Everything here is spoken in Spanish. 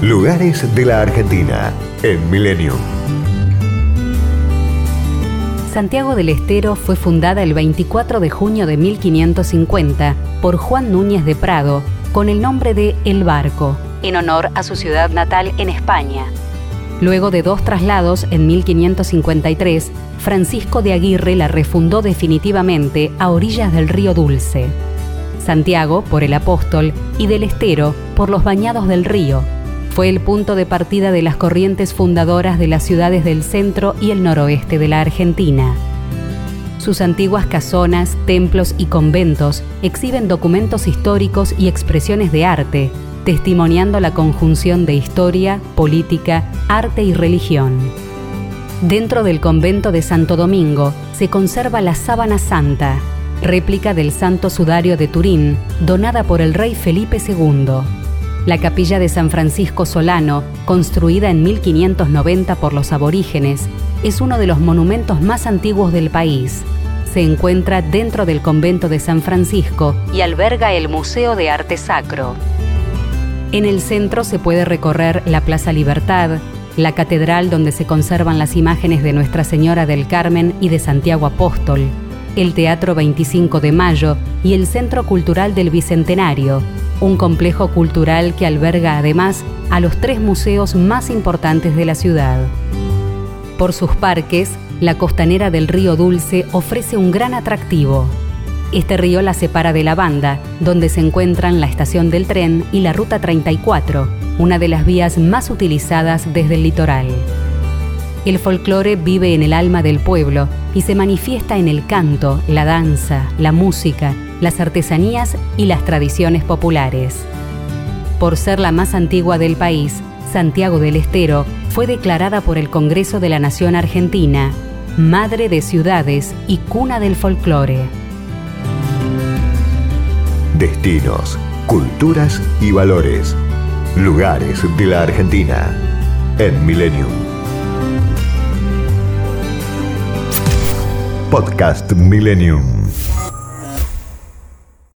Lugares de la Argentina en Millennium. Santiago del Estero fue fundada el 24 de junio de 1550 por Juan Núñez de Prado con el nombre de El Barco, en honor a su ciudad natal en España. Luego de dos traslados en 1553, Francisco de Aguirre la refundó definitivamente a orillas del río Dulce. Santiago por el apóstol y del Estero por los bañados del río, fue el punto de partida de las corrientes fundadoras de las ciudades del centro y el noroeste de la Argentina. Sus antiguas casonas, templos y conventos exhiben documentos históricos y expresiones de arte, testimoniando la conjunción de historia, política, arte y religión. Dentro del convento de Santo Domingo se conserva la sábana santa, réplica del Santo Sudario de Turín, donada por el rey Felipe II. La capilla de San Francisco Solano, construida en 1590 por los aborígenes, es uno de los monumentos más antiguos del país. Se encuentra dentro del convento de San Francisco y alberga el Museo de Arte Sacro. En el centro se puede recorrer la Plaza Libertad, la catedral donde se conservan las imágenes de Nuestra Señora del Carmen y de Santiago Apóstol, el Teatro 25 de Mayo y el Centro Cultural del Bicentenario, un complejo cultural que alberga además a los tres museos más importantes de la ciudad. Por sus parques, la costanera del río Dulce ofrece un gran atractivo. Este río la separa de la banda, donde se encuentran la estación del tren y la Ruta 34, una de las vías más utilizadas desde el litoral. El folclore vive en el alma del pueblo y se manifiesta en el canto, la danza, la música, las artesanías y las tradiciones populares. Por ser la más antigua del país, Santiago del Estero fue declarada por el Congreso de la Nación Argentina Madre de Ciudades y Cuna del Folclore. Destinos, culturas y valores. Lugares de la Argentina en Millennium. Podcast Millennium.